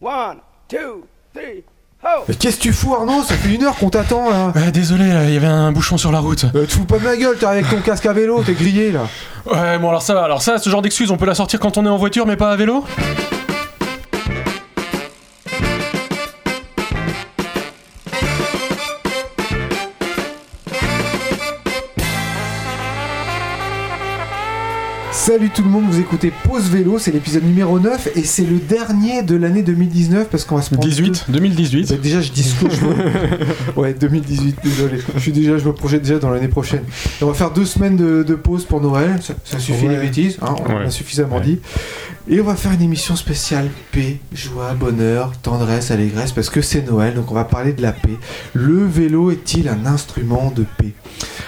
One, two, three, ho! Mais qu'est-ce que tu fous Arnaud Ça fait une heure qu'on t'attend là Ouais, désolé, là, il y avait un bouchon sur la route. Euh, Tu fous pas de ma gueule, t'es avec ton casque à vélo, t'es grillé là Ouais, bon alors ça va. Alors ça, ce genre d'excuse, on peut la sortir quand on est en voiture, mais pas à vélo? Salut tout le monde, vous écoutez Pause Vélo, c'est l'épisode numéro 9 et c'est le dernier de l'année 2019 parce qu'on va se prendre 18, 2018. Bah, déjà, je dis ce que je veux. ouais, 2018, désolé. Je suis déjà, je me projette déjà dans l'année prochaine. Et on va faire deux semaines de, de pause pour Noël. Ça, ça suffit Ouais. les bêtises, hein, on Ouais. a suffisamment Ouais. dit. Et on va faire une émission spéciale paix, joie, bonheur, tendresse, allégresse, parce que c'est Noël, donc on va parler de la paix. Le vélo est-il un instrument de paix?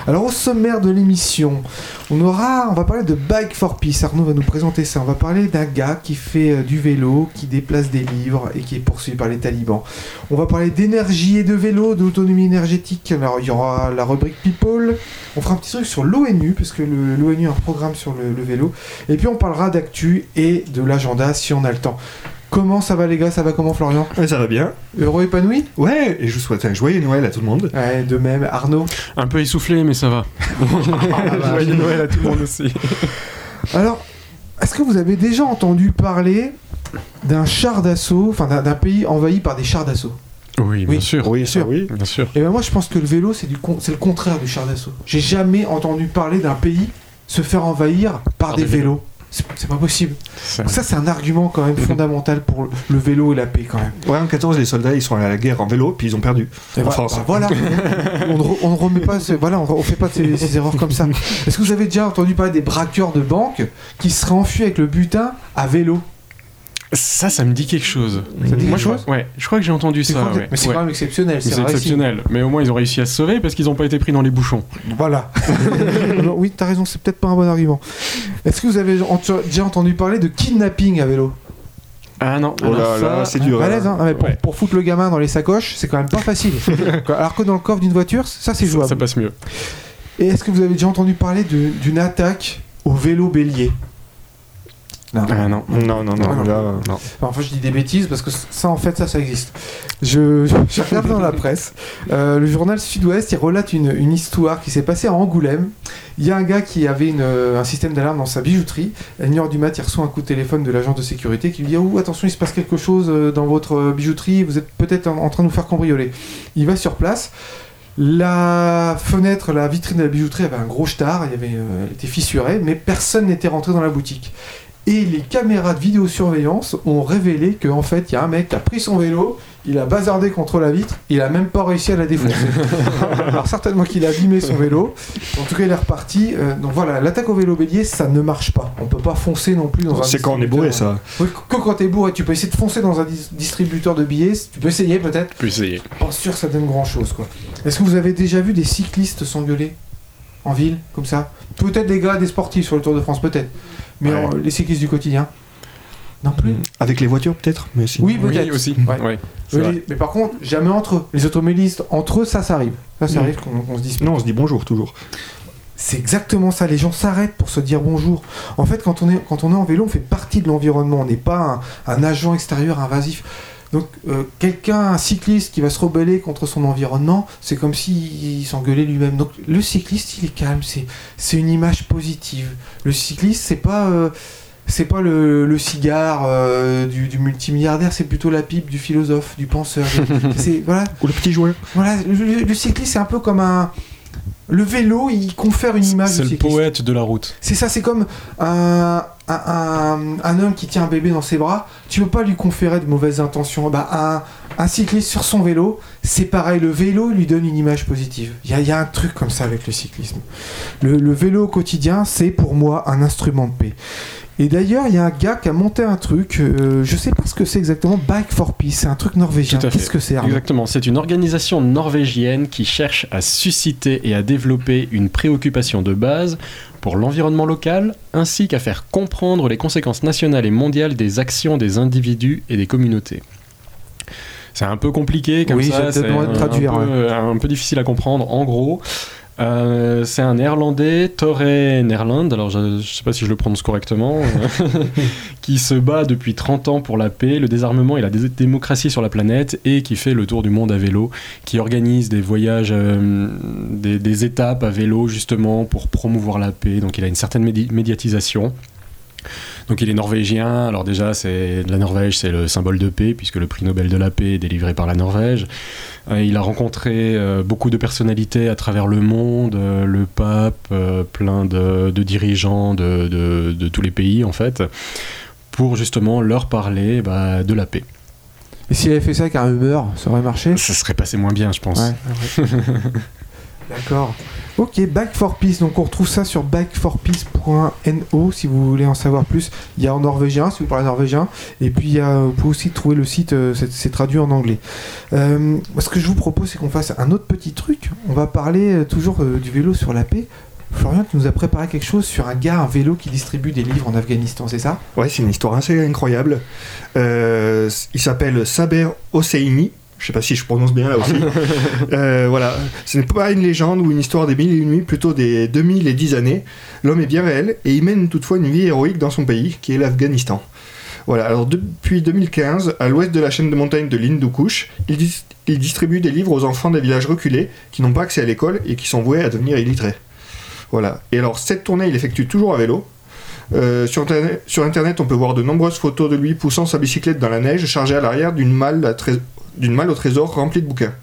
Alors au sommaire de l'émission, on aura, on va parler de Bike for Peace. Arnaud va nous présenter ça. On va parler d'un gars qui fait euh, du vélo, qui déplace des livres et qui est poursuivi par les talibans. On va parler d'énergie et de vélo, d'autonomie énergétique. Alors il y aura la rubrique People. On fera un petit truc sur l'ONU, parce que l'ONU a un programme sur le, le vélo. Et puis on parlera d'actu et de l'agenda si on a le temps. Comment ça va les gars? Ça va comment Florian? Ouais, ça va bien. Heureux épanoui? Ouais, et je vous souhaite un joyeux Noël à tout le monde. Ouais, de même. Arnaud? Un peu essoufflé, mais ça va. Joyeux Noël à tout le monde aussi. Alors, est-ce que vous avez déjà entendu parler d'un char d'assaut, enfin d'un pays envahi par des chars d'assaut? Oui, bien Oui. sûr. Oui, ça sûr. oui. Bien sûr. Et ben moi je pense que le vélo c'est du con- c'est le contraire du char d'assaut. J'ai jamais entendu parler d'un pays se faire envahir par, des, des vélos. C'est pas possible. Ça- Donc ça c'est un argument quand même fondamental pour le vélo et la paix quand même. Ouais, en 14, les soldats, ils sont allés à la guerre en vélo, puis ils ont perdu. En voilà, France. bah voilà. on, ne re- on ne remet pas, ce- voilà, on, on fait pas ces, ces erreurs comme ça. Est-ce que vous avez déjà entendu parler des braqueurs de banque qui seraient enfuis avec le butin à vélo? Ça, ça me dit quelque chose. Ça dit Moi, quelque je chose ouais, je crois que j'ai entendu ça. ouais. Mais c'est Ouais. quand même exceptionnel. C'est exceptionnel. Mais au moins, ils ont réussi à se sauver parce qu'ils n'ont pas été pris dans les bouchons. Voilà. Non, oui, t'as raison, c'est peut-être pas un bon argument. Est-ce que vous avez déjà entendu parler de kidnapping à vélo? Ah non. Oh là alors là, ça- c'est dur. Balèze, hein Ah, mais pour, Ouais. pour foutre le gamin dans les sacoches, c'est quand même pas facile. Alors que dans le coffre d'une voiture, ça c'est jouable. ça passe mieux. Et est-ce que vous avez déjà entendu parler d'une attaque au vélo bélier? Non. Ah non. Non, non, non, Ah, non. là, Non. Enfin, je dis des bêtises parce que ça, en fait, ça, ça existe. Je, regarde dans la presse. Euh, le journal Sud-Ouest, il relate une, une histoire qui s'est passée à Angoulême. Il y a un gars qui avait une, euh, un système d'alarme dans sa bijouterie. À une heure du mat, il reçoit un coup de téléphone de l'agent de sécurité qui lui dit Oh, attention, il se passe quelque chose euh, dans votre euh, bijouterie, vous êtes peut-être en, en train de nous faire cambrioler. Il va sur place. La fenêtre, la vitrine de la bijouterie avait un gros star, il y avait, euh, elle était fissurée, mais personne n'était rentré dans la boutique. Et les caméras de vidéosurveillance ont révélé qu'en fait, il y a un mec qui a pris son vélo, il a bazardé contre la vitre, il a même pas réussi à la défoncer. Alors certainement qu'il a abîmé son vélo. En tout cas, il est reparti. Euh, donc voilà, l'attaque au vélo bélier, ça ne marche pas. On peut pas foncer non plus dans un. c'est quand on est bourré, ça. Oui, que quand t'es bourré, tu peux essayer de foncer dans un dis- distributeur de billets. Tu peux essayer peut-être. Tu peux essayer. Pas sûr que ça donne grand chose quoi. Est-ce que vous avez déjà vu des cyclistes s'engueuler en ville comme ça? Peut-être des gars, des sportifs sur le Tour de France, peut-être. Mais Ouais. les cyclistes du quotidien Non plus. Avec les voitures, peut-être mais si. Oui, Oui, peut-être. aussi. Ouais. Ouais, c'est Oui, les- mais par contre, jamais entre eux. Les automobilistes, entre eux, ça, ça arrive. Ça, ça Mm. arrive qu'on se dispute. Non, on se dit bonjour toujours. C'est exactement ça. Les gens s'arrêtent pour se dire bonjour. En fait, quand on est, quand on est en vélo, on fait partie de l'environnement. On n'est pas un, un agent extérieur invasif. Donc, euh, quelqu'un, un cycliste qui va se rebeller contre son environnement, c'est comme s'il s'engueulait lui-même. Donc, le cycliste, il est calme. C'est, une image positive. Le cycliste, c'est pas. euh, c'est pas le, le cigare euh, du, du multimilliardaire, c'est plutôt la pipe du philosophe, du penseur. voilà, Ou le petit joueur. voilà. Le- le cycliste, c'est un peu comme un. Le vélo, il confère une image. C'est le poète de la route. C'est ça, c'est comme un, un, un- un homme qui tient un bébé dans ses bras. Tu peux pas lui conférer de mauvaises intentions. Bah, un, un cycliste sur son vélo, c'est pareil. Le vélo lui donne une image positive. Il y a, y a un truc comme ça avec le cyclisme. Le, le vélo au quotidien, c'est pour moi un instrument de paix. Et d'ailleurs, il y a un gars qui a monté un truc, euh, je sais pas ce que c'est exactement, Bike for Peace, c'est un truc norvégien. Qu'est-ce que c'est Exactement, c'est une organisation norvégienne qui cherche à susciter et à développer une préoccupation de base pour l'environnement local, ainsi qu'à faire comprendre les conséquences nationales et mondiales des actions des individus et des communautés. C'est un peu compliqué comme Oui, ça, c'est un, traduire, peu, un peu difficile à comprendre. En gros, Euh, c'est un néerlandais, Torre Nerland, alors je ne sais pas si je le prononce correctement, qui se bat depuis 30 ans pour la paix, le désarmement et la dé- démocratie sur la planète et qui fait le tour du monde à vélo, qui organise des voyages, euh, des, des étapes à vélo justement pour promouvoir la paix. Donc il a une certaine médi- médiatisation. Donc il est norvégien, alors déjà c'est la Norvège c'est le symbole de paix puisque le prix Nobel de la paix est délivré par la Norvège. Euh, il a rencontré euh, beaucoup de personnalités à travers le monde, euh, le pape, plein de, de dirigeants de, de- de tous les pays en fait, pour justement leur parler bah, de la paix. Et s'il avait fait ça avec un Hummer, ça aurait marché? Ça serait passé moins bien je pense. Ouais. D'accord. Ok, Back for Peace. Donc on retrouve ça sur backforpeace.no si vous voulez en savoir plus. Il y a en norvégien si vous parlez norvégien. Et puis a, vous pouvez aussi trouver le site, euh, c'est traduit en anglais. Euh, ce que je vous propose, c'est qu'on fasse un autre petit truc. On va parler euh, toujours du vélo sur la paix. Florian, tu nous as préparé quelque chose sur un gars, un vélo qui distribue des livres en Afghanistan, c'est ça? Ouais, c'est une histoire assez incroyable. Il s'appelle Saber Hosseini. Je sais pas si je prononce bien là aussi. Euh, voilà, ce n'est pas une légende ou une histoire des mille et une nuits, plutôt des 2000 et 10 années. L'homme est bien réel et il mène toutefois une vie héroïque dans son pays, qui est l'Afghanistan. Voilà, alors depuis 2015, à l'ouest de la chaîne de montagnes de l'Hindu Kush, il, dis- il distribue des livres aux enfants des villages reculés qui n'ont pas accès à l'école et qui sont voués à devenir illettrés. Voilà, et alors cette tournée, il effectue toujours à vélo. Euh, sur, internet, sur internet, on peut voir de nombreuses photos de lui poussant sa bicyclette dans la neige, chargée à l'arrière d'une malle, à d'une malle au trésor remplie de bouquins.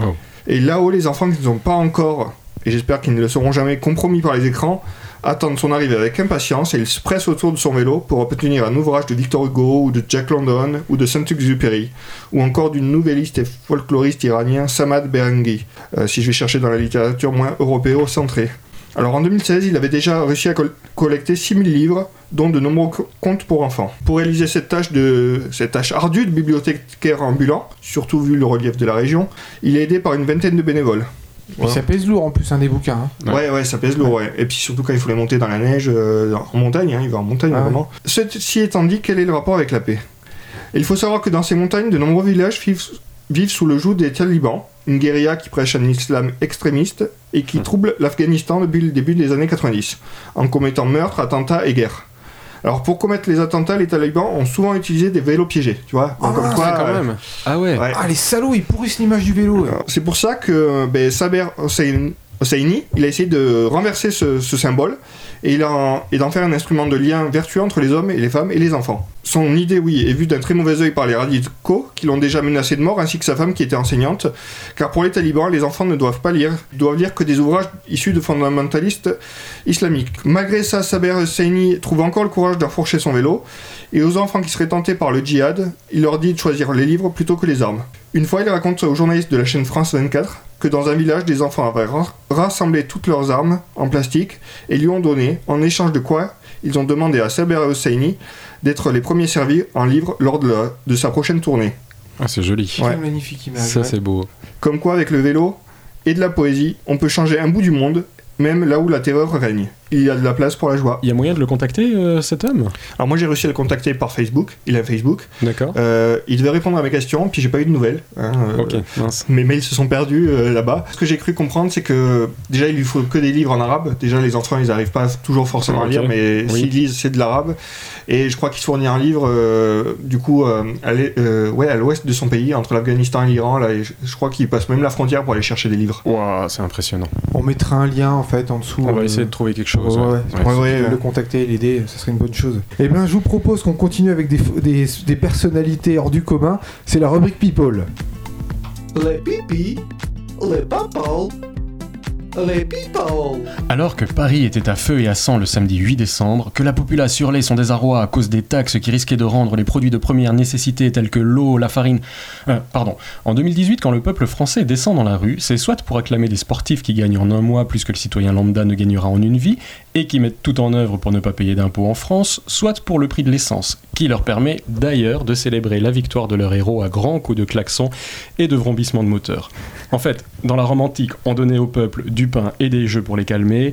Wow. Et là-haut, les enfants qui ne sont pas encore, et j'espère qu'ils ne le seront jamais, compromis par les écrans, attendent son arrivée avec impatience et ils se pressent autour de son vélo pour obtenir un ouvrage de Victor Hugo ou de Jack London ou de Saint-Exupéry, ou encore du nouvelliste et folkloriste iranien Samad Berenghi, euh, si je vais chercher dans la littérature moins européo-centrée. Alors en 2016, il avait déjà réussi à col- collecter 6000 livres, dont de nombreux co- contes pour enfants. Pour réaliser cette tâche, de, cette tâche ardue de bibliothécaire ambulant, surtout vu le relief de la région, il est aidé par une vingtaine de bénévoles. Voilà. ça pèse lourd en plus, un des bouquins. hein. Ouais. Ouais, ouais, ça pèse lourd, ouais. Et puis surtout quand il faut les monter dans la neige, euh, en montagne, hein, il va en montagne Ah ouais. vraiment. Ceci étant dit, quel est le rapport avec la paix? Il faut savoir que dans ces montagnes, de nombreux villages vivent, vivent sous le joug des talibans, une guérilla qui prêche un islam extrémiste et qui trouble l'Afghanistan depuis le début des années 90, en commettant meurtres, attentats et guerres. Alors pour commettre les attentats, les talibans ont souvent utilisé des vélos piégés, tu vois. Ah, comme quoi, quand euh, même. Ah ouais. ouais. Ah, les salauds, ils pourrissent l'image du vélo. C'est pour ça que ben, Saber Hossein- Hosseini, il a essayé de renverser ce, ce symbole et, d'en faire un instrument de lien vertueux entre les hommes et les femmes et les enfants. Son idée, oui, est vue d'un très mauvais œil par les radicaux qui l'ont déjà menacé de mort ainsi que sa femme qui était enseignante, car pour les talibans, les enfants ne doivent pas lire, ils doivent lire que des ouvrages issus de fondamentalistes islamiques. Malgré ça, Saber Hosseini trouve encore le courage d'enfourcher son vélo et aux enfants qui seraient tentés par le djihad, il leur dit de choisir les livres plutôt que les armes. Une fois, il raconte aux journalistes de la chaîne France 24 que dans un village, des enfants avaient ra- rassemblé toutes leurs armes en plastique et lui ont donné, en échange de quoi ils ont demandé à Saber Hosseini d'être les premiers servis en livre lors de, la- de sa prochaine tournée. Ah, c'est joli. Ouais. magnifique image. Ça ouais. c'est beau. Comme quoi, avec le vélo et de la poésie, on peut changer un bout du monde, même là où la terreur règne. Il y a de la place pour la joie. Il y a moyen de le contacter euh, cet homme? Alors moi j'ai réussi à le contacter par Facebook, il a un Facebook. D'accord. Euh, il devait répondre à mes questions, puis j'ai pas eu de nouvelles. hein, euh, Ok, mince. Mes mails se sont perdus euh, là-bas. Ce que j'ai cru comprendre, c'est que déjà il lui faut que des livres en arabe. Déjà les enfants ils arrivent pas toujours forcément à lire, mais Oui. s'ils lisent c'est de l'arabe. Et je crois qu'il se fournit un livre euh, du coup euh, à l'e- euh, ouais, à l'ouest de son pays, entre l'Afghanistan et l'Iran. Là, et je, je crois qu'il passe même la frontière pour aller chercher des livres. Waouh, c'est impressionnant. On mettra un lien en fait en dessous. On va euh, essayer de trouver quelque chose. Ouais, ouais. ouais. le contacter et l'aider, ça serait une bonne chose. Eh bien, je vous propose qu'on continue avec des, des, des personnalités hors du commun. C'est la rubrique People. Les pipis, les papas, Alors que Paris était à feu et à sang le samedi 8 décembre, que la populace hurlait son désarroi à cause des taxes qui risquaient de rendre les produits de première nécessité tels que l'eau, la farine. euh, pardon. En 2018, quand le peuple français descend dans la rue, c'est soit pour acclamer des sportifs qui gagnent en un mois plus que le citoyen lambda ne gagnera en une vie, et qui mettent tout en œuvre pour ne pas payer d'impôts en France, soit pour le prix de l'essence, qui leur permet d'ailleurs de célébrer la victoire de leur héros à grands coups de klaxon et de vrombissements de moteur. En fait, dans la Rome antique, on donnait au peuple du pain et des jeux pour les calmer.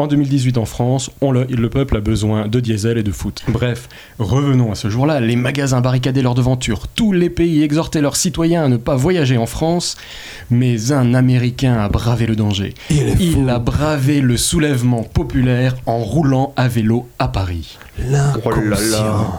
En 2018 en France, on le, le peuple a besoin de diesel et de foot. Bref, revenons à ce jour-là. Les magasins barricadaient leurs devantures. Tous les pays exhortaient leurs citoyens à ne pas voyager en France. Mais un Américain a bravé le danger. Il a bravé le soulèvement populaire en roulant à vélo à Paris.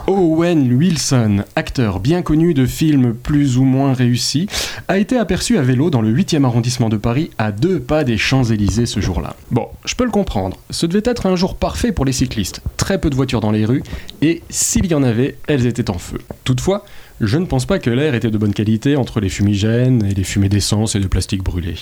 Owen Wilson, acteur bien connu de films plus ou moins réussis, a été aperçu à vélo dans le 8e arrondissement de Paris, à deux pas des Champs-Élysées ce jour-là. Bon, je peux le comprendre, ce devait être un jour parfait pour les cyclistes, très peu de voitures dans les rues, et s'il y en avait, elles étaient en feu. Toutefois, je ne pense pas que l'air était de bonne qualité entre les fumigènes et les fumées d'essence et de plastique brûlé.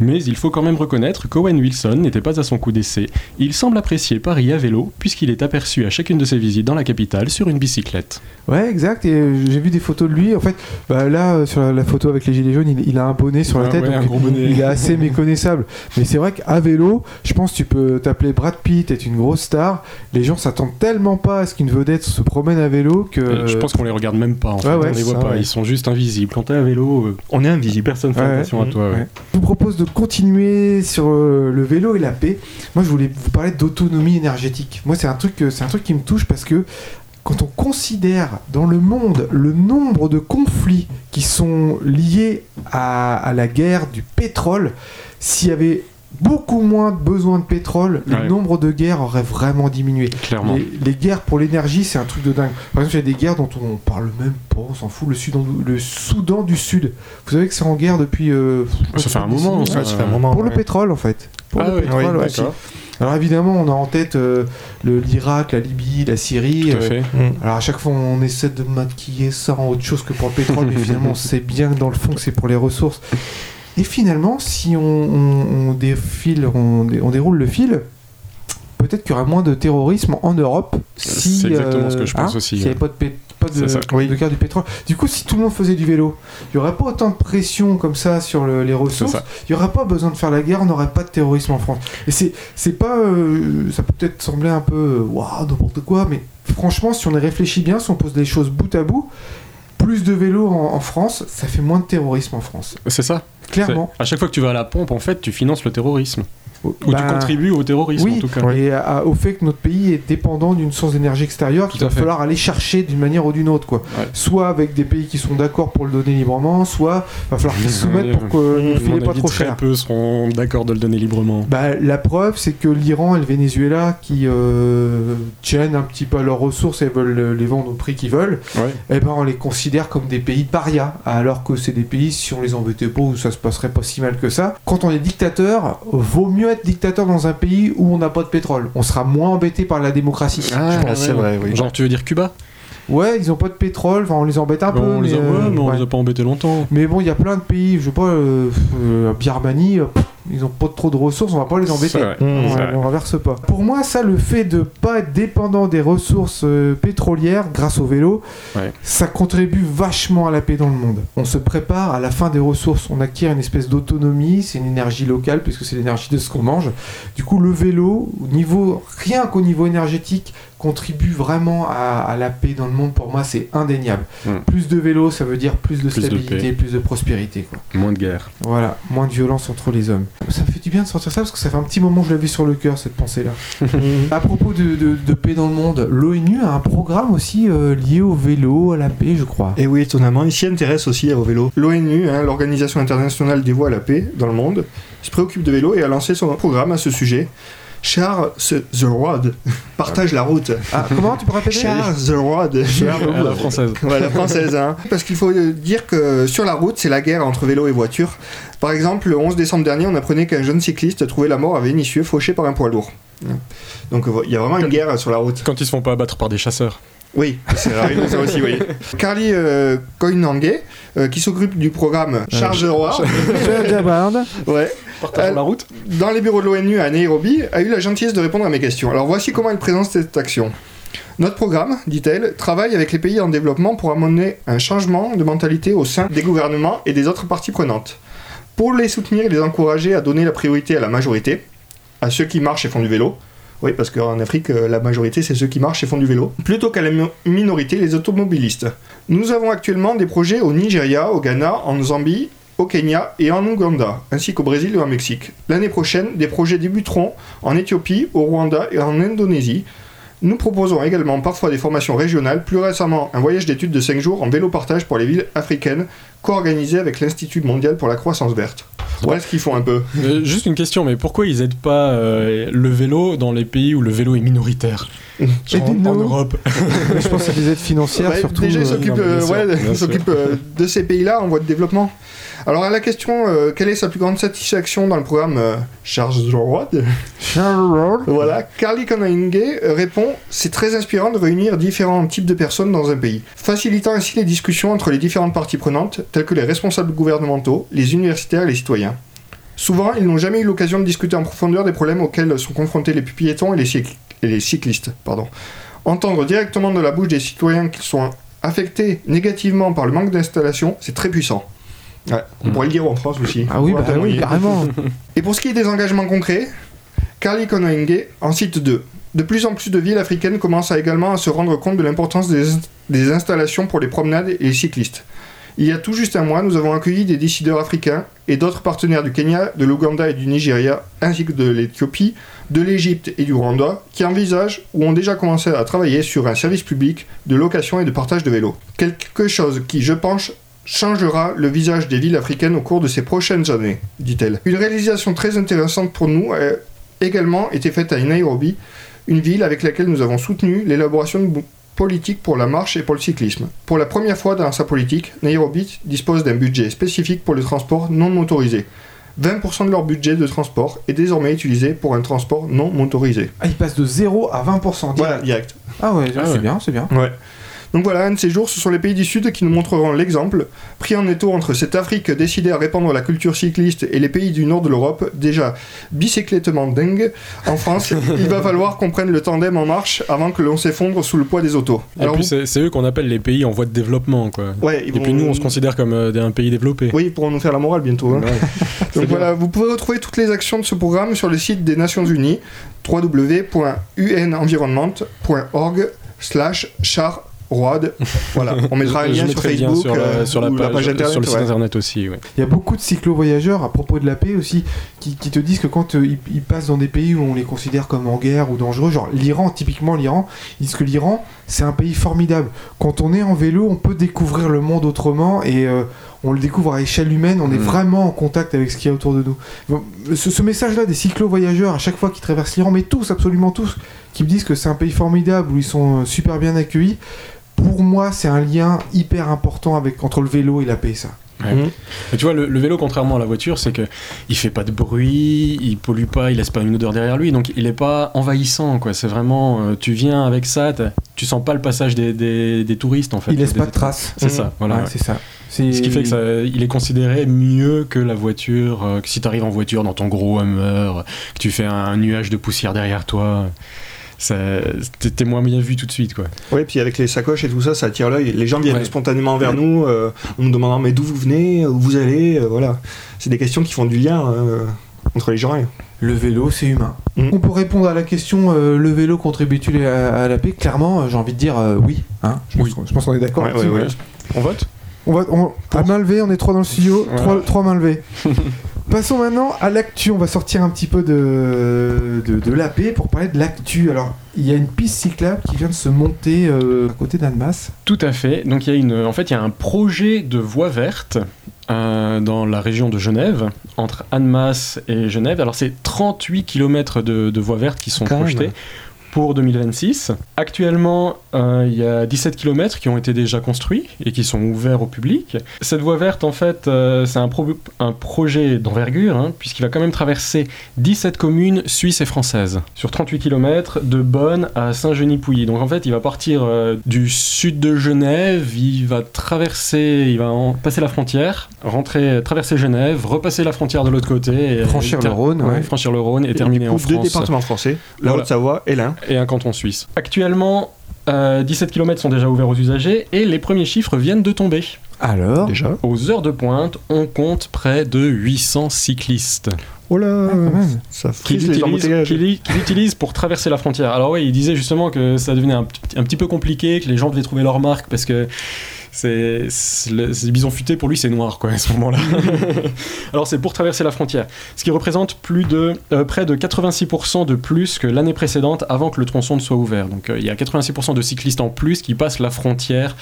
Mais il faut quand même reconnaître qu'Owen Wilson n'était pas à son coup d'essai. Il semble apprécier Paris à vélo, puisqu'il est aperçu à chacune de ses visites dans la capitale sur une bicyclette. Ouais, exact. Et euh, j'ai vu des photos de lui. En fait, bah, là, euh, sur la, la photo avec les gilets jaunes, il, il a un bonnet sur la Ah tête. ouais, donc un gros bonnet. Il est assez méconnaissable. Mais c'est vrai qu'à vélo, je pense que tu peux t'appeler Brad Pitt, être une grosse star. Les gens s'attendent tellement pas à ce qu'une vedette se promène à vélo que. Euh, Je pense qu'on les regarde même pas en fait, ouais, on les voit ça, pas, ouais. ils sont juste invisibles. Quand t'es à vélo, On est invisible. personne fait Ouais, attention à toi. ouais. Propose de continuer sur euh, le vélo et la paix. Moi, je voulais vous parler d'autonomie énergétique. Moi, c'est un truc, euh, c'est un truc qui me touche parce que quand on considère dans le monde le nombre de conflits qui sont liés à la guerre du pétrole, s'il y avait beaucoup moins de besoin de pétrole, Ouais. le nombre de guerres aurait vraiment diminué. Clairement. Les, les guerres pour l'énergie, c'est un truc de dingue. Par exemple, il y a des guerres dont on parle même pas, on s'en fout. Le Soudan, le Soudan du Sud, vous savez que c'est en guerre depuis. euh, Ça fait un moment, ça. Ouais, ça fait un moment. Pour le pétrole, en fait. Pour Ah le pétrole, oui. Alors évidemment, on a en tête euh, le- l'Irak, la Libye, la Syrie. Tout à euh, fait. alors à chaque fois, on essaie de maquiller ça en autre chose que pour le pétrole, mais finalement, on sait bien que dans le fond que c'est pour les ressources. Et finalement, si on, on- on défile, on, dé- on déroule le fil, peut-être qu'il y aura moins de terrorisme en Europe si. C'est exactement ce que je pense hein, aussi, S'il n'y avait pas de, pas de, de guerre du pétrole. Du coup, si tout le monde faisait du vélo, il n'y aurait pas autant de pression comme ça sur le- les ressources. Il n'y aurait pas besoin de faire la guerre, on n'aurait pas de terrorisme en France. Et c'est, c'est pas. euh, ça peut peut-être sembler un peu. euh, Waouh, n'importe quoi, mais franchement, si on y réfléchit bien, si on pose des choses bout à bout, plus de vélos en, en France, ça fait moins de terrorisme en France. C'est ça. Clairement. À chaque fois que tu vas à la pompe, en fait, tu finances le terrorisme. Ou tu Bah, contribues au terrorisme, Oui, en tout cas. et à- au fait que notre pays est dépendant d'une source d'énergie extérieure qu'il va fait. falloir aller chercher d'une manière ou d'une autre. Quoi. Ouais. Soit avec des pays qui sont d'accord pour le donner librement, soit va falloir qu'ils se soumettent pour que mon filez pas trop très cher. peu seront d'accord de le donner librement. Bah, la preuve, c'est que l'Iran et le Venezuela, qui euh, tiennent un petit peu à leurs ressources et veulent les vendre au prix qu'ils veulent, Ouais. eh ben, on les considère comme des pays parias, alors que c'est des pays, si on les embêtait pas, où ça se passerait pas si mal que ça. Quand on est dictateur, vaut mieux être dictateur dans un pays où on n'a pas de pétrole. On sera moins embêté par la démocratie. Ah, Ah, c'est vrai, oui. Genre, tu veux dire Cuba? Ouais, ils ont pas de pétrole, enfin, on les embête un peu. On les a, mais, ouais, euh, mais on ouais. les a pas embêtés longtemps. Mais bon, il y a plein de pays, je sais pas, euh, euh, Birmanie, pff, ils ont pas trop de ressources, on va pas les embêter. Mmh, Ouais, on renverse pas. Pour moi, ça, le fait de pas être dépendant des ressources euh, pétrolières grâce au vélo, Ouais. ça contribue vachement à la paix dans le monde. On se prépare à la fin des ressources, on acquiert une espèce d'autonomie, c'est une énergie locale puisque c'est l'énergie de ce qu'on mange. Du coup, le vélo, au niveau, rien qu'au niveau énergétique, contribue vraiment à, à la paix dans le monde. Pour moi, c'est indéniable. Mm. Plus de vélo, ça veut dire plus de Plus stabilité, plus de prospérité. Quoi. Moins de guerre. Voilà, moins de violence entre les hommes. Ça me fait du bien de sortir ça parce que ça fait un petit moment que je l'avais sur le cœur, cette pensée-là. à propos de, de- de paix dans le monde, l'ONU a un programme aussi euh, lié au vélo, à la paix, je crois. Et oui, étonnamment, il s'y intéresse aussi au vélo. L'ONU, hein, l'Organisation internationale des voies à la paix dans le monde, se préoccupe de vélo et a lancé son programme à ce sujet. Share the the road, partage la route. Ah, comment tu peux répéter Share the road. À la française. Ouais, la française, hein. Parce qu'il faut euh, dire que sur la route, c'est la guerre entre vélo et voiture. Par exemple, le 11 décembre dernier, on apprenait qu'un jeune cycliste trouvait la mort à Vénissieux, fauché par un poids lourd. Donc il y a vraiment une guerre sur la route. Quand ils se font pas abattre par des chasseurs. Oui, c'est arrivé ça aussi, oui. Carly euh, Koinange, euh, qui s'occupe du programme Charge Roi, ouais, Partageons Euh, la route dans les bureaux de l'ONU à Nairobi, a eu la gentillesse de répondre à mes questions. Alors voici comment elle présente cette action. Notre programme, dit-elle, travaille avec les pays en développement pour amener un changement de mentalité au sein des gouvernements et des autres parties prenantes. Pour les soutenir et les encourager à donner la priorité à la majorité, à ceux qui marchent et font du vélo. Oui, parce qu'en Afrique, euh, la majorité, c'est ceux qui marchent et font du vélo. Plutôt qu'à la mi- minorité, les automobilistes. Nous avons actuellement des projets au Nigeria, au Ghana, en Zambie, au Kenya et en Ouganda, ainsi qu'au Brésil et au Mexique. L'année prochaine, des projets débuteront en Éthiopie, au Rwanda et en Indonésie. Nous proposons également parfois des formations régionales, plus récemment un voyage d'études de 5 jours en vélo partage pour les villes africaines, co-organisé avec l'Institut mondial pour la croissance verte. Voilà ce qu'ils font un peu. Euh, juste une question, mais pourquoi ils aident pas euh, le vélo dans les pays où le vélo est minoritaire? En, Aidez-nous. en Europe. Mais je pense que c'est des aides financières Ouais, surtout. déjà, ils euh, s'occupent euh, ouais, euh, de ces pays-là en voie de développement. Alors à la question, euh, quelle est sa plus grande satisfaction dans le programme euh, Charles Road Voilà, Carly Konainge euh, répond C'est très inspirant de réunir différents types de personnes dans un pays, facilitant ainsi les discussions entre les différentes parties prenantes, telles que les responsables gouvernementaux, les universitaires et les citoyens. Souvent, ils n'ont jamais eu l'occasion de discuter en profondeur des problèmes auxquels sont confrontés les piétons et les, cycl- et les cyclistes. Pardon. Entendre directement de la bouche des citoyens qu'ils sont affectés négativement par le manque d'installation, c'est très puissant. Ouais, on pourrait le dire en France aussi. Ah oui, bah oui, carrément. Et pour ce qui est des engagements concrets, Carly Konoenge en cite deux. De plus en plus de villes africaines commencent à également à se rendre compte de l'importance des, des installations pour les promenades et les cyclistes. Il y a tout juste un mois, nous avons accueilli des décideurs africains et d'autres partenaires du Kenya, de l'Ouganda et du Nigeria, ainsi que de l'Éthiopie, de l'Égypte et du Rwanda, qui envisagent ou ont déjà commencé à travailler sur un service public de location et de partage de vélos. Quelque chose qui, je pense, changera le visage des villes africaines au cours de ces prochaines années, dit-elle. Une réalisation très intéressante pour nous a également été faite à Nairobi, une ville avec laquelle nous avons soutenu l'élaboration de politique pour la marche et pour le cyclisme. Pour la première fois dans sa politique, Nairobi dispose d'un budget spécifique pour le transport non motorisé. 20% de leur budget de transport est désormais utilisé pour un transport non motorisé. Ah, il passe de 0 à 20%. Voilà, direct. Ah ouais, Ah c'est ouais. bien, c'est bien. Ouais. Donc voilà, un de ces jours, ce sont les pays du Sud qui nous montreront l'exemple, pris en étau entre cette Afrique décidée à répandre la culture cycliste et les pays du nord de l'Europe, déjà bicyclettement dingue. En France, il va falloir qu'on prenne le tandem en marche avant que l'on s'effondre sous le poids des autos. Et Alors, puis vous- c'est eux qu'on appelle les pays en voie de développement, quoi. ouais, Et puis nous, on se considère comme euh, un pays développé. Oui, ils pourront nous faire la morale bientôt. hein. Ouais. Donc bien. voilà, vous pouvez retrouver toutes les actions de ce programme sur le site des Nations Unies www.unenvironnement.org slash char Voilà, on mettra un lien sur Facebook sur la, euh, sur la page, internet. sur le site ouais. internet aussi. ouais. Il y a beaucoup de cyclo-voyageurs à propos de la paix aussi qui, qui te disent que quand euh, ils, ils passent dans des pays où on les considère comme en guerre ou dangereux, genre l'Iran, typiquement l'Iran, ils disent que l'Iran c'est un pays formidable. Quand on est en vélo, on peut découvrir le monde autrement et euh, on le découvre à échelle humaine, on est Mhm. vraiment en contact avec ce qu'il y a autour de nous. Bon, Ce, ce message-là des cyclo-voyageurs à chaque fois qu'ils traversent l'Iran, mais tous, absolument tous, qui me disent que c'est un pays formidable où ils sont super bien accueillis, pour moi c'est un lien hyper important avec, entre le vélo et la. Ouais. Mhm. Tu vois, le, le vélo, contrairement à la voiture, c'est que il fait pas de bruit, il pollue pas, il laisse pas une odeur derrière lui, donc il est pas envahissant, quoi. C'est vraiment, euh, tu viens avec ça, tu sens pas le passage des, des- des touristes, en fait. Il laisse Des- pas de traces. C'est ça, voilà. Ouais, ouais. c'est ça. C'est- Ce qui fait que ça, il est considéré mieux que la voiture, euh, que si tu arrives en voiture dans ton gros Hummer, que tu fais un nuage de poussière derrière toi, t'es moins bien vu tout de suite, quoi. Ouais, puis avec les sacoches et tout ça, ça attire l'œil. Les gens viennent Ouais. spontanément vers nous euh, en nous demandant mais d'où vous venez, où vous allez, euh, voilà. C'est des questions qui font du lien euh, entre les gens. Le vélo, c'est humain. Mm. On peut répondre à la question euh, le vélo contribue-t-il à, à la paix? Clairement, j'ai envie de dire euh, oui. Hein je, Oui. Pense, qu'on- je pense qu'on est d'accord. Ouais, là-dessus. ouais, ouais. On vote? On va, on, à main levée, on est trois dans le studio, trois, trois mains levées. Passons maintenant à l'actu. On va sortir un petit peu de, de, de la paix pour parler de l'actu. Alors, il y a une piste cyclable qui vient de se monter euh, à côté d'Annemasse. Tout à fait. Donc il y a une, en fait, il y a un projet de voie verte euh, dans la région de Genève, entre Annemasse et Genève. Alors c'est 38 km de, de voies vertes qui sont Quand même. Pour 2026. Actuellement, euh, il y a 17 km qui ont été déjà construits et qui sont ouverts au public. Cette voie verte, en fait, euh, c'est un, pro- un projet d'envergure, hein, puisqu'il va quand même traverser 17 communes suisses et françaises, sur 38 km, de Bonn à Saint-Genis-Pouilly. Donc en fait, il va partir euh, du sud de Genève, il va traverser, il va en- passer la frontière, rentrer, traverser Genève, repasser la frontière de l'autre côté, et Franchir le Rhône, ouais. franchir le Rhône et, Et terminer en coup, deux France départements français, la Voilà. Haute-Savoie et l'Ain. Et un canton suisse. Actuellement, euh, 17 km sont déjà ouverts aux usagers et les premiers chiffres viennent de tomber. Alors, Déjà. Aux heures de pointe, on compte près de 800 cyclistes Oh là Ah. Ça qui frise les l'utilisent embouteillages. qui l'y- qui l'utilisent pour traverser la frontière. Alors oui, il disait justement que ça devenait un, petit- un petit peu compliqué, que les gens devaient trouver leur marque parce que c'est le bison futé pour lui c'est noir quoi à ce moment-là. Alors c'est pour traverser la frontière, ce qui représente plus de euh, près de 86% de plus que l'année précédente avant que le tronçon ne soit ouvert. Donc euh, il y a 86% de cyclistes en plus qui passent la frontière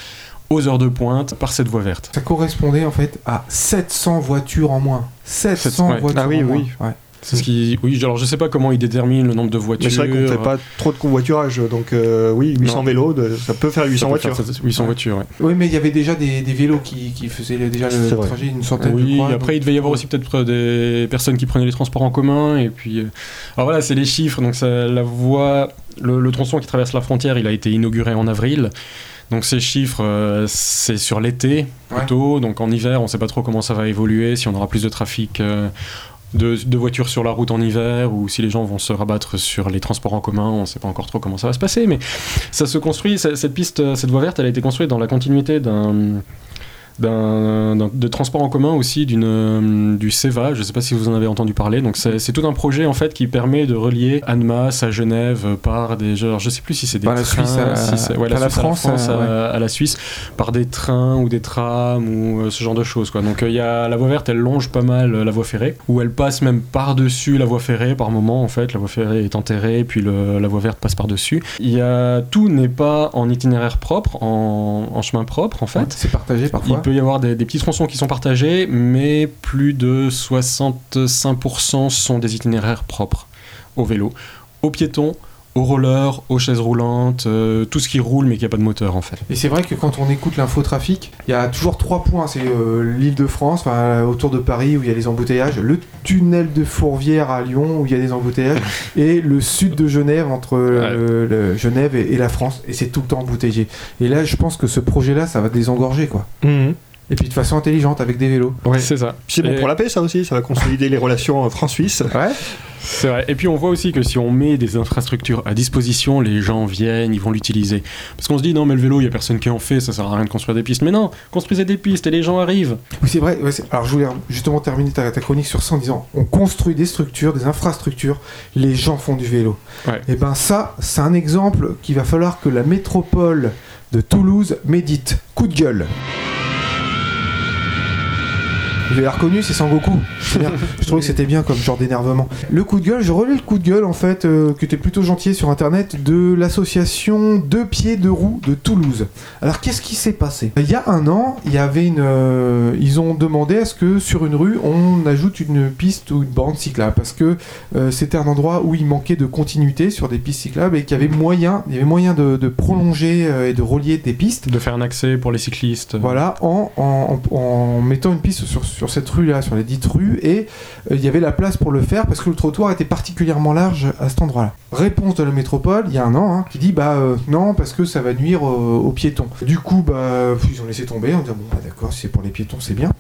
aux heures de pointe par cette voie verte. Ça correspondait en fait à 700 voitures en moins. 700 Ouais. voitures Ah oui, en moins. oui. Ouais. C'est ce qui, oui, alors je sais pas comment ils déterminent le nombre de voitures. Mais c'est vrai qu'on ne fait pas trop de covoiturage, donc euh, oui, 800 Non. vélos, de- ça peut faire 800 Ça peut faire voitures. ça- 800 voitures, ouais. Oui, mais il y avait déjà des, des vélos qui, qui faisaient déjà le vrai. trajet d'une centaine de Oui, fois. après il devait y avoir aussi peut-être des personnes qui prenaient les transports en commun et puis euh, alors voilà c'est les chiffres donc ça, la voie le, le tronçon qui traverse la frontière il a été inauguré en avril donc ces chiffres euh, c'est sur l'été plutôt donc en hiver on sait pas trop comment ça va évoluer si on aura plus de trafic euh, de, voitures sur la route en hiver ou si les gens vont se rabattre sur les transports en commun, on ne sait pas encore trop comment ça va se passer, mais ça se construit, cette piste, euh, cette voie verte, elle a été construite dans la continuité d'un- de transport en commun aussi d'une euh, du CEVA, je ne sais pas si vous en avez entendu parler. Donc c'est tout un projet en fait qui permet de relier Annemasse à Genève euh, par des genre, je sais plus si c'est des Par la trains, Suisse à- si ouais, par la Suisse à France, à, euh, à la Suisse par des trains ou des trams ou euh, ce genre de choses quoi. Donc euh, il y a la voie verte, elle longe pas mal euh, la voie ferrée ou elle passe même par-dessus la voie ferrée par moment en fait, la voie ferrée est enterrée puis le- la voie verte passe par-dessus. Il y a tout n'est pas en itinéraire propre, en, en chemin propre en fait. C'est partagé parfois. Peut y avoir des, des petits tronçons qui sont partagés, mais plus de 65% sont des itinéraires propres au vélo, aux piétons, aux rollers, aux chaises roulantes, euh, tout ce qui roule mais qui n'a pas de moteur en fait. Et c'est vrai que quand on écoute l'infotrafic, il y a toujours trois points. C'est euh, l'île de France, enfin, autour de Paris où il y a des embouteillages, le tunnel de Fourvière à Lyon où il y a des embouteillages, et le sud de Genève entre euh, le- Genève et, et la France. Et c'est tout le temps embouteillé. Et là, je pense que ce projet-là, ça va désengorger quoi. Mhm. Et puis de façon intelligente avec des vélos. Ouais. C'est ça. Puis C'est bon Et- pour la paix, ça aussi, ça va consolider les relations France-Suisse. Ouais. C'est vrai. Et puis on voit aussi que si on met des infrastructures à disposition, les gens viennent, ils vont l'utiliser. Parce qu'on se dit non mais le vélo, il y a personne qui en fait, ça sert à rien de construire des pistes. Mais non, construisez des pistes et les gens arrivent. Oui, c'est vrai. ouais, Alors, je voulais justement terminer ta, ta chronique sur ça en disant on construit des structures, des infrastructures, les gens font du vélo. Ouais. Et ben, ça, c'est un exemple qu'il va falloir que la métropole de Toulouse médite. Coup de gueule. Vous avez reconnu, c'est Sangoku. Bien. Je trouvais que c'était bien comme genre d'énervement. Le coup de gueule, je relais le coup de gueule en fait, euh, qui était plutôt gentil sur internet, de l'association Deux Pieds Deux Roues de Toulouse. Alors qu'est-ce qui s'est passé? Il y a un an, il y avait une, euh, ils ont demandé à ce que sur une rue on ajoute une piste ou une bande cyclable parce que euh, c'était un endroit où il manquait de continuité sur des pistes cyclables et qu'il y avait moyen, il y avait moyen de, de prolonger euh, et de relier des pistes. De faire un accès pour les cyclistes. Voilà, en, en, en- en mettant une piste sur, sur cette rue-là, sur les dites rues, et euh, il y avait la place pour le faire parce que le trottoir était particulièrement large à cet endroit-là. Réponse de la métropole, il y a un an, hein, qui dit bah euh, non, parce que ça va nuire aux piétons. Du coup, bah, ils ont laissé tomber en disant bon, bah, d'accord, si c'est pour les piétons, c'est bien.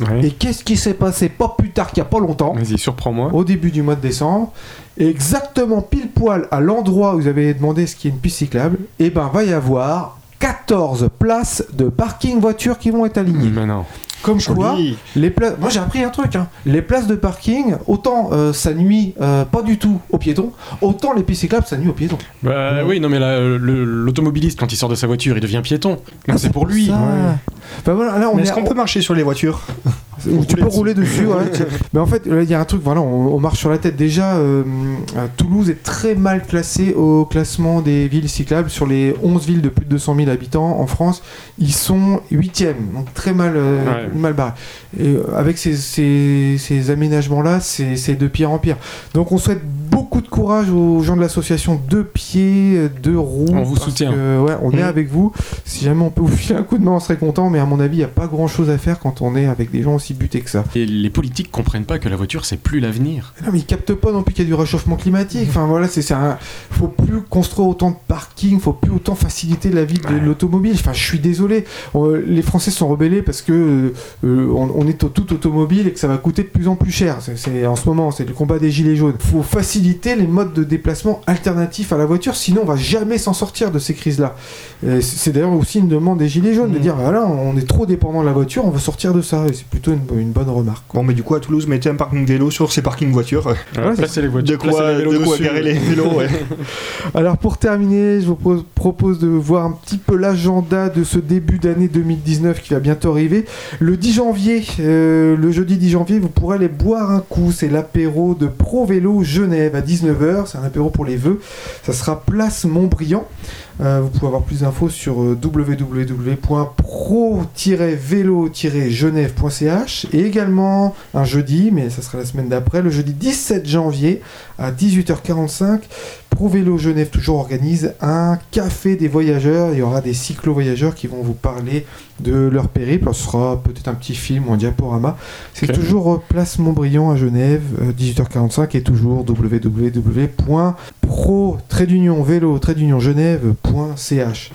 Ouais. Et qu'est-ce qui s'est passé pas plus tard qu'il n'y a pas longtemps Vas-y, surprends-moi. au début du mois de décembre, exactement pile poil à l'endroit où vous avez demandé ce qui est une piste cyclable, et ben va y avoir 14 places de parking voiture qui vont être alignées. Mais non. Comme quoi, Joli. les places. Moi j'ai appris un truc. Hein. Les places de parking, autant euh, ça nuit euh, pas du tout aux piétons, autant les pistes cyclables ça nuit aux piétons. Bah oui, non mais là, le- l'automobiliste quand il sort de sa voiture, il devient piéton. Donc c'est pour lui. Ça. Bah voilà, là on Mais est. est-ce qu'on peut marcher sur les voitures? Tu peux rouler dessus, ouais. Mais en fait, il y a un truc, voilà, on, on marche sur la tête. Déjà, euh, euh, Toulouse est très mal classé au classement des villes cyclables. Sur les 11 villes de plus de 200 000 habitants en France, ils sont 8e, donc très mal, euh, Ouais. mal barrés. Et euh, avec ces, ces- ces aménagements-là, c'est de pire en pire. Donc on souhaite beaucoup de courage aux gens de l'association Deux Pieds, Deux Roues. On vous soutient. que, ouais, on est Mhm. avec vous. Si jamais on peut vous filer un coup de main, on serait content. Mais à mon avis, il n'y a pas grand-chose à faire quand on est avec des gens aussi butés que ça. Et les politiques comprennent pas que la voiture c'est plus l'avenir. Non, mais ils captent pas non plus qu'il y a du réchauffement climatique. Enfin voilà, c'est un. Faut plus construire autant de parking, faut plus autant faciliter la vie de l'automobile. Enfin, je suis désolé. Les Français sont rebellés parce que euh, on, on est tout automobile et que ça va coûter de plus en plus cher. C'est en ce moment, c'est le combat des gilets jaunes. Faut faciliter les modes de déplacement alternatifs à la voiture, sinon on va jamais s'en sortir de ces crises-là. C'est d'ailleurs aussi une demande des Gilets jaunes de Mhm. dire voilà, on est trop dépendant de la voiture, on veut sortir de ça. Et c'est plutôt une, une bonne remarque. Bon, mais du coup, à Toulouse, mettez un parking vélo sur ces parkings voitures. Ouais, Placez les De voitures, quoi, les vélos de quoi garer les vélos, ouais. Alors pour terminer, je vous pro- propose de voir un petit peu l'agenda de ce début d'année 2019 qui va bientôt arriver. Le 10 janvier, euh, le jeudi 10 janvier, vous pourrez aller boire un coup. C'est l'apéro de Pro Vélo Genève à 19h. C'est un apéro pour les vœux. Ça sera place Montbriand. Euh, vous pouvez avoir plus d'infos sur euh, www.pro-vélo-genève.ch et également un jeudi, mais ça sera la semaine d'après, le jeudi 17 janvier à 18h45. Pro Vélo Genève toujours organise un café des voyageurs. Il y aura des cyclo-voyageurs qui vont vous parler de leur périple. Ce sera peut-être un petit film ou un diaporama. C'est toujours euh, Place Montbriand à Genève, euh, 18h45 et toujours www.pro-vélo-genève.ch.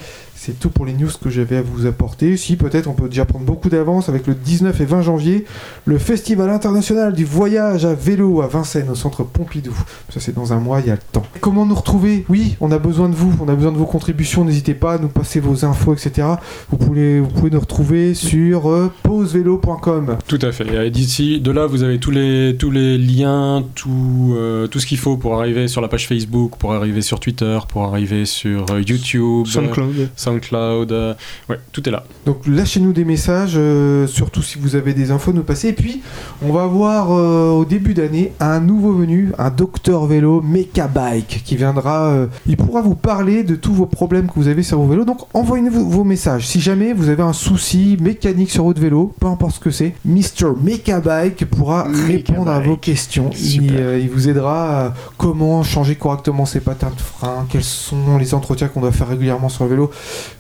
C'est tout pour les news que j'avais à vous apporter. Si peut-être on peut déjà prendre beaucoup d'avance avec le 19 et 20 janvier, le Festival international du voyage à vélo à Vincennes au centre Pompidou. Ça c'est dans un mois, il y a le temps. Comment nous retrouver? Oui, on a besoin de vous, on a besoin de vos contributions. N'hésitez pas à nous passer vos infos, etc. Vous pouvez, vous pouvez nous retrouver sur euh, pausevélo.com. Tout à fait. Et d'ici, de là, vous avez tous les, tous les liens, tout, euh, tout ce qu'il faut pour arriver sur la page Facebook, pour arriver sur Twitter, pour arriver sur euh, YouTube, SoundCloud. SoundCloud. Euh, ouais, tout est là. Donc lâchez-nous des messages, euh, surtout si vous avez des infos à nous passer. Et puis, on va voir euh, au début d'année un nouveau venu, un docteur vélo Mecha Bike, qui viendra. euh, il pourra vous parler de tous vos problèmes que vous avez sur vos vélos. Donc envoyez-nous vos, vos messages. Si jamais vous avez un souci mécanique sur votre vélo, peu importe ce que c'est, Mr. Mecha Bike pourra Mecha répondre à vos questions. Il, euh, il vous aidera à comment changer correctement ses patins de frein, quels sont les entretiens qu'on doit faire régulièrement sur le vélo.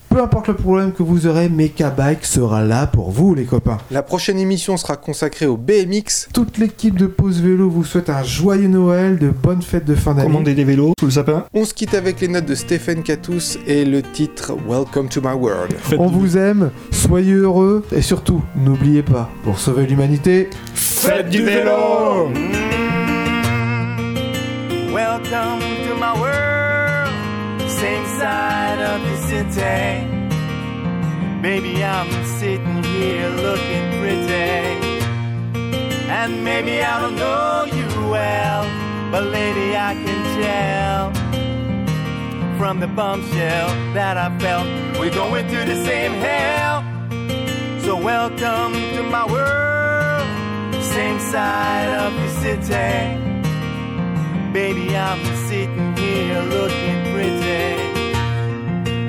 Peu importe le problème que vous aurez, Mecha Bike sera là pour vous, les copains. La prochaine émission sera consacrée au BMX. Toute l'équipe de Pause Vélo vous souhaite un joyeux Noël, de bonnes fêtes de fin d'année. Commander des vélos sous le sapin. On se quitte avec les notes de Stéphane Catous et le titre Welcome to my world. Faites On vous aime, soyez heureux et surtout, n'oubliez pas, pour sauver l'humanité, Faites du vélo Welcome same side of the city. Baby, I'm sitting here looking pretty. And maybe I don't know you well, but lady, I can tell from the bombshell that I felt we're going through the same hell. So welcome to my world, same side of the city. Baby, I'm here looking pretty.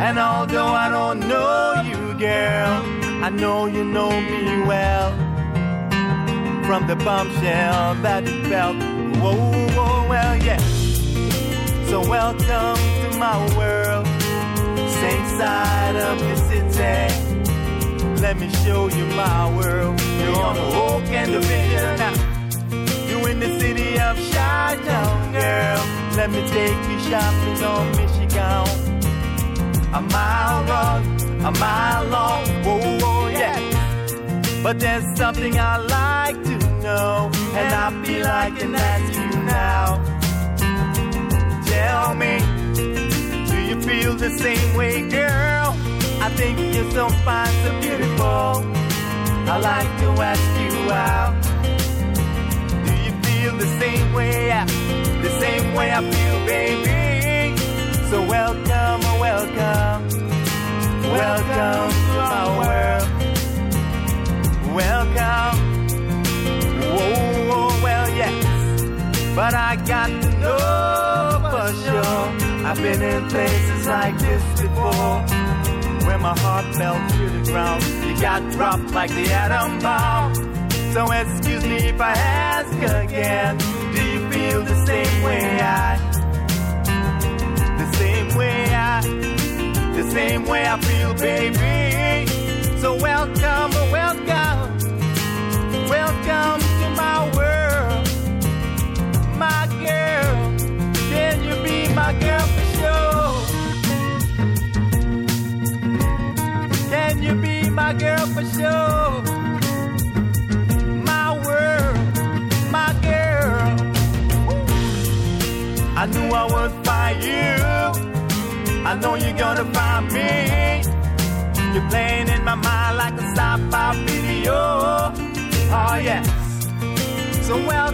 And although I don't know you, girl, I know you know me well. From the bombshell that it felt. Whoa, whoa, well, yeah. So welcome to my world, same side of the city. Let me show you my world. You're on the Oak and the Vision now. You in the city of Chi-Town, girl. Let me take you shopping on Michigan. A mile run, a mile long, whoa, yeah. But there's something I like to know, and I feel like can ask you now. Tell me, do you feel the same way, girl? I think you're so fine, so beautiful. I like to ask you out. Do you feel the same way? I, the same way I feel, baby. So welcome, oh, welcome, welcome to our world. Welcome. Whoa, whoa, well, yes. But I got to know for sure. I've been in places like this before. Where my heart fell to the ground. You got dropped like the atom bomb. So excuse me if I ask again. Feel the same way I? The same way I? The same way I feel, baby. So welcome, welcome. Welcome to my world. So welcome, welcome